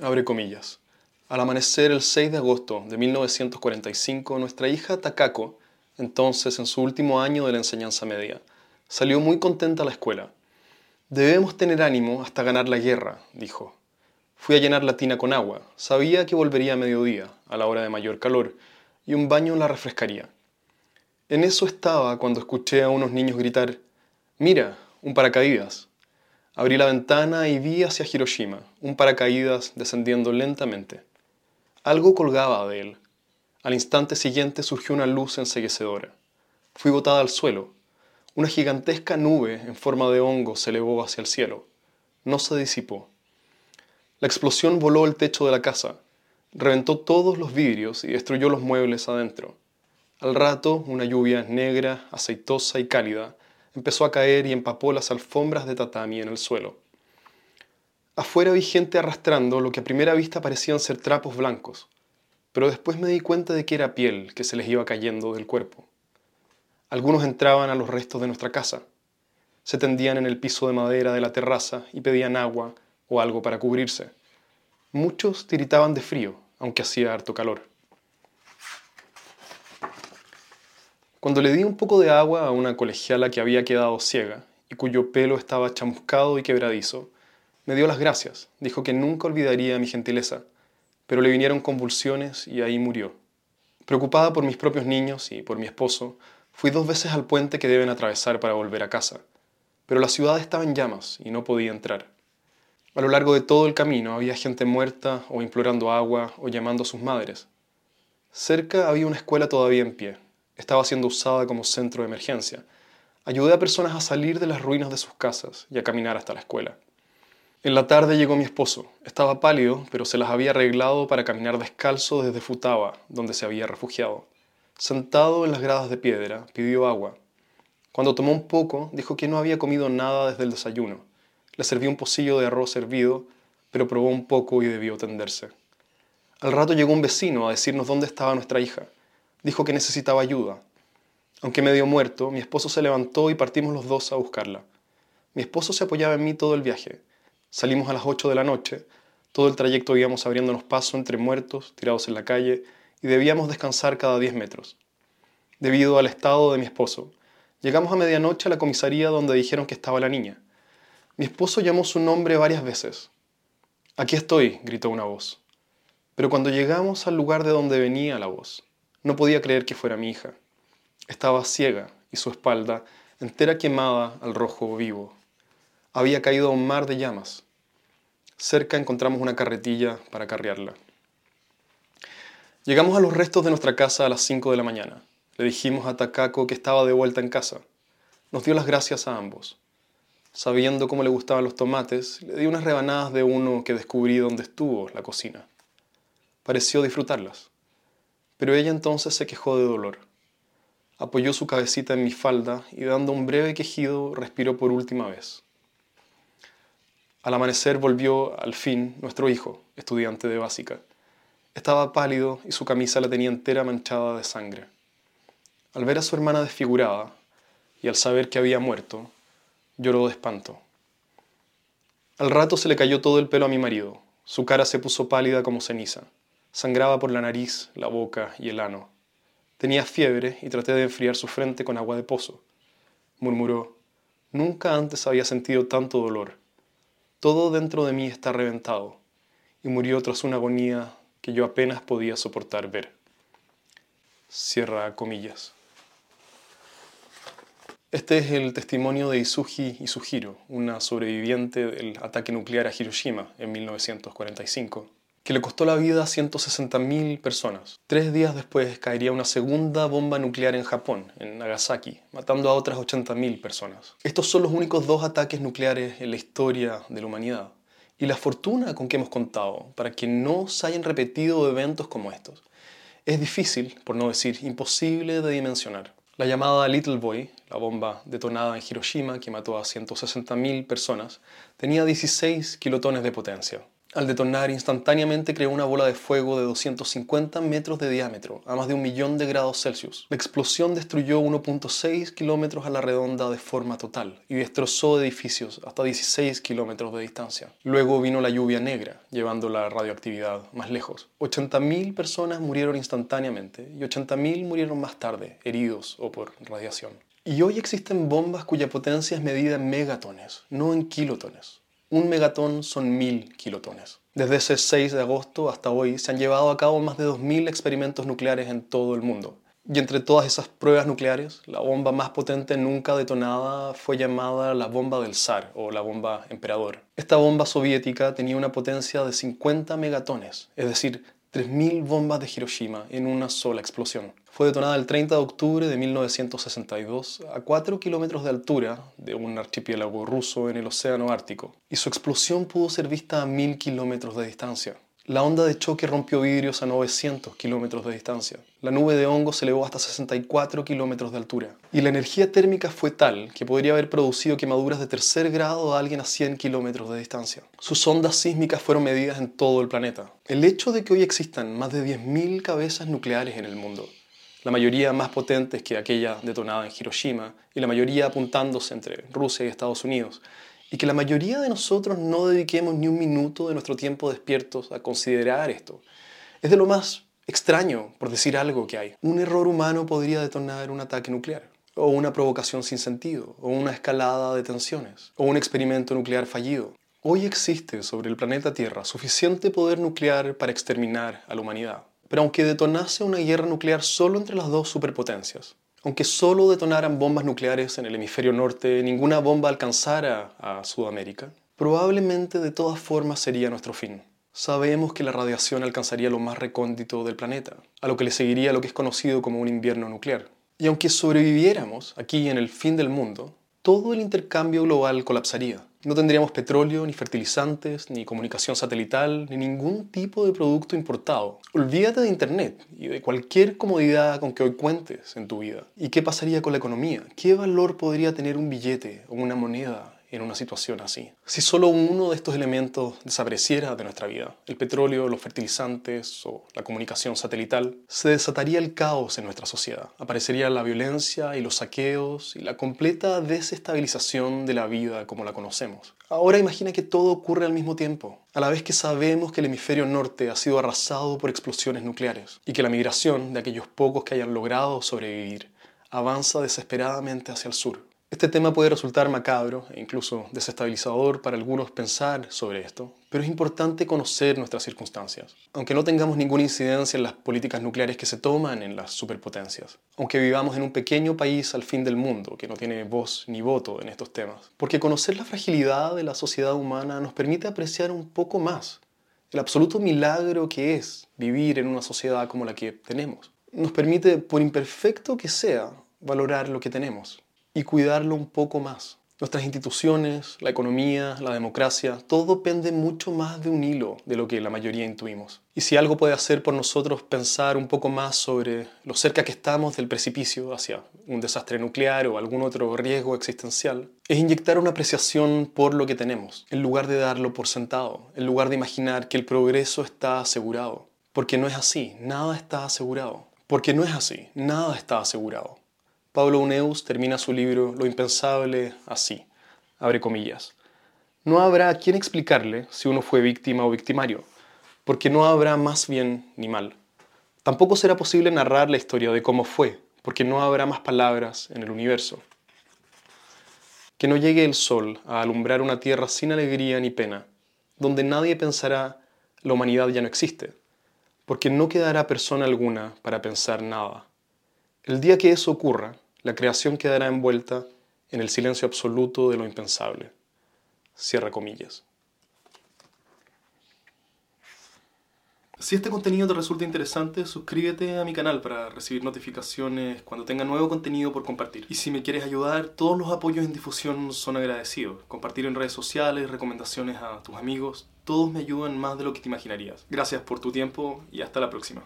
abre comillas. Al amanecer el 6 de agosto de 1945, nuestra hija Takako, entonces en su último año de la enseñanza media, salió muy contenta a la escuela. Debemos tener ánimo hasta ganar la guerra, dijo. Fui a llenar la tina con agua. Sabía que volvería a mediodía, a la hora de mayor calor, y un baño la refrescaría. En eso estaba cuando escuché a unos niños gritar, Mira, un paracaídas. Abrí la ventana y vi hacia Hiroshima, un paracaídas descendiendo lentamente. Algo colgaba de él. Al instante siguiente surgió una luz enseguecedora. Fui botada al suelo. Una gigantesca nube en forma de hongo se elevó hacia el cielo. No se disipó. La explosión voló el techo de la casa, reventó todos los vidrios y destruyó los muebles adentro. Al rato, una lluvia negra, aceitosa y cálida empezó a caer y empapó las alfombras de tatami en el suelo. Afuera vi gente arrastrando lo que a primera vista parecían ser trapos blancos, pero después me di cuenta de que era piel que se les iba cayendo del cuerpo. Algunos entraban a los restos de nuestra casa, se tendían en el piso de madera de la terraza y pedían agua o algo para cubrirse. Muchos tiritaban de frío, aunque hacía harto calor. Cuando le di un poco de agua a una colegiala que había quedado ciega y cuyo pelo estaba chamuscado y quebradizo, me dio las gracias, dijo que nunca olvidaría mi gentileza, pero le vinieron convulsiones y ahí murió. Preocupada por mis propios niños y por mi esposo, fui dos veces al puente que deben atravesar para volver a casa, pero la ciudad estaba en llamas y no podía entrar. A lo largo de todo el camino había gente muerta o implorando agua o llamando a sus madres. Cerca había una escuela todavía en pie, estaba siendo usada como centro de emergencia. Ayudé a personas a salir de las ruinas de sus casas y a caminar hasta la escuela. En la tarde llegó mi esposo. Estaba pálido, pero se las había arreglado para caminar descalzo desde Futaba, donde se había refugiado. Sentado en las gradas de piedra, pidió agua. Cuando tomó un poco, dijo que no había comido nada desde el desayuno. Le serví un pocillo de arroz hervido, pero probó un poco y debió tenderse. Al rato llegó un vecino a decirnos dónde estaba nuestra hija dijo que necesitaba ayuda. Aunque medio muerto, mi esposo se levantó y partimos los dos a buscarla. Mi esposo se apoyaba en mí todo el viaje. Salimos a las 8 de la noche. Todo el trayecto íbamos abriéndonos paso entre muertos, tirados en la calle, y debíamos descansar cada 10 metros. Debido al estado de mi esposo, llegamos a medianoche a la comisaría donde dijeron que estaba la niña. Mi esposo llamó su nombre varias veces. Aquí estoy, gritó una voz. Pero cuando llegamos al lugar de donde venía la voz, no podía creer que fuera mi hija. Estaba ciega y su espalda, entera quemada al rojo vivo. Había caído a un mar de llamas. Cerca encontramos una carretilla para carrearla. Llegamos a los restos de nuestra casa a las 5 de la mañana. Le dijimos a Takako que estaba de vuelta en casa. Nos dio las gracias a ambos. Sabiendo cómo le gustaban los tomates, le di unas rebanadas de uno que descubrí donde estuvo la cocina. Pareció disfrutarlas pero ella entonces se quejó de dolor. Apoyó su cabecita en mi falda y dando un breve quejido respiró por última vez. Al amanecer volvió al fin nuestro hijo, estudiante de básica. Estaba pálido y su camisa la tenía entera manchada de sangre. Al ver a su hermana desfigurada y al saber que había muerto, lloró de espanto. Al rato se le cayó todo el pelo a mi marido, su cara se puso pálida como ceniza. Sangraba por la nariz, la boca y el ano. Tenía fiebre y traté de enfriar su frente con agua de pozo. Murmuró, nunca antes había sentido tanto dolor. Todo dentro de mí está reventado. Y murió tras una agonía que yo apenas podía soportar ver. Cierra comillas. Este es el testimonio de Isuji Isujiro, una sobreviviente del ataque nuclear a Hiroshima en 1945 que le costó la vida a 160.000 personas. Tres días después caería una segunda bomba nuclear en Japón, en Nagasaki, matando a otras 80.000 personas. Estos son los únicos dos ataques nucleares en la historia de la humanidad. Y la fortuna con que hemos contado para que no se hayan repetido eventos como estos es difícil, por no decir imposible de dimensionar. La llamada Little Boy, la bomba detonada en Hiroshima que mató a 160.000 personas, tenía 16 kilotones de potencia. Al detonar, instantáneamente creó una bola de fuego de 250 metros de diámetro, a más de un millón de grados Celsius. La explosión destruyó 1.6 kilómetros a la redonda de forma total y destrozó edificios hasta 16 kilómetros de distancia. Luego vino la lluvia negra, llevando la radioactividad más lejos. 80.000 personas murieron instantáneamente y 80.000 murieron más tarde, heridos o por radiación. Y hoy existen bombas cuya potencia es medida en megatones, no en kilotones. Un megatón son mil kilotones. Desde ese 6 de agosto hasta hoy se han llevado a cabo más de 2.000 experimentos nucleares en todo el mundo. Y entre todas esas pruebas nucleares, la bomba más potente nunca detonada fue llamada la bomba del zar o la bomba emperador. Esta bomba soviética tenía una potencia de 50 megatones, es decir, 3.000 bombas de Hiroshima en una sola explosión. Fue detonada el 30 de octubre de 1962 a 4 kilómetros de altura de un archipiélago ruso en el Océano Ártico, y su explosión pudo ser vista a 1.000 kilómetros de distancia. La onda de choque rompió vidrios a 900 kilómetros de distancia. La nube de hongo se elevó hasta 64 kilómetros de altura. Y la energía térmica fue tal que podría haber producido quemaduras de tercer grado a alguien a 100 kilómetros de distancia. Sus ondas sísmicas fueron medidas en todo el planeta. El hecho de que hoy existan más de 10.000 cabezas nucleares en el mundo, la mayoría más potentes que aquella detonada en Hiroshima y la mayoría apuntándose entre Rusia y Estados Unidos, y que la mayoría de nosotros no dediquemos ni un minuto de nuestro tiempo despiertos a considerar esto. Es de lo más extraño, por decir algo, que hay. Un error humano podría detonar un ataque nuclear, o una provocación sin sentido, o una escalada de tensiones, o un experimento nuclear fallido. Hoy existe sobre el planeta Tierra suficiente poder nuclear para exterminar a la humanidad. Pero aunque detonase una guerra nuclear solo entre las dos superpotencias, aunque solo detonaran bombas nucleares en el hemisferio norte, ninguna bomba alcanzara a Sudamérica, probablemente de todas formas sería nuestro fin. Sabemos que la radiación alcanzaría lo más recóndito del planeta, a lo que le seguiría lo que es conocido como un invierno nuclear. Y aunque sobreviviéramos aquí en el fin del mundo, todo el intercambio global colapsaría. No tendríamos petróleo, ni fertilizantes, ni comunicación satelital, ni ningún tipo de producto importado. Olvídate de Internet y de cualquier comodidad con que hoy cuentes en tu vida. ¿Y qué pasaría con la economía? ¿Qué valor podría tener un billete o una moneda en una situación así. Si solo uno de estos elementos desapareciera de nuestra vida, el petróleo, los fertilizantes o la comunicación satelital, se desataría el caos en nuestra sociedad. Aparecería la violencia y los saqueos y la completa desestabilización de la vida como la conocemos. Ahora imagina que todo ocurre al mismo tiempo, a la vez que sabemos que el hemisferio norte ha sido arrasado por explosiones nucleares y que la migración de aquellos pocos que hayan logrado sobrevivir avanza desesperadamente hacia el sur. Este tema puede resultar macabro e incluso desestabilizador para algunos pensar sobre esto, pero es importante conocer nuestras circunstancias. Aunque no tengamos ninguna incidencia en las políticas nucleares que se toman en las superpotencias, aunque vivamos en un pequeño país al fin del mundo que no tiene voz ni voto en estos temas, porque conocer la fragilidad de la sociedad humana nos permite apreciar un poco más el absoluto milagro que es vivir en una sociedad como la que tenemos. Nos permite, por imperfecto que sea, valorar lo que tenemos y cuidarlo un poco más. Nuestras instituciones, la economía, la democracia, todo pende mucho más de un hilo de lo que la mayoría intuimos. Y si algo puede hacer por nosotros pensar un poco más sobre lo cerca que estamos del precipicio hacia un desastre nuclear o algún otro riesgo existencial, es inyectar una apreciación por lo que tenemos, en lugar de darlo por sentado, en lugar de imaginar que el progreso está asegurado. Porque no es así, nada está asegurado. Porque no es así, nada está asegurado. Pablo Uneus termina su libro Lo impensable así, abre comillas. No habrá quien explicarle si uno fue víctima o victimario, porque no habrá más bien ni mal. Tampoco será posible narrar la historia de cómo fue, porque no habrá más palabras en el universo. Que no llegue el sol a alumbrar una tierra sin alegría ni pena, donde nadie pensará la humanidad ya no existe, porque no quedará persona alguna para pensar nada. El día que eso ocurra, la creación quedará envuelta en el silencio absoluto de lo impensable. Cierra comillas. Si este contenido te resulta interesante, suscríbete a mi canal para recibir notificaciones cuando tenga nuevo contenido por compartir. Y si me quieres ayudar, todos los apoyos en difusión son agradecidos. Compartir en redes sociales, recomendaciones a tus amigos, todos me ayudan más de lo que te imaginarías. Gracias por tu tiempo y hasta la próxima.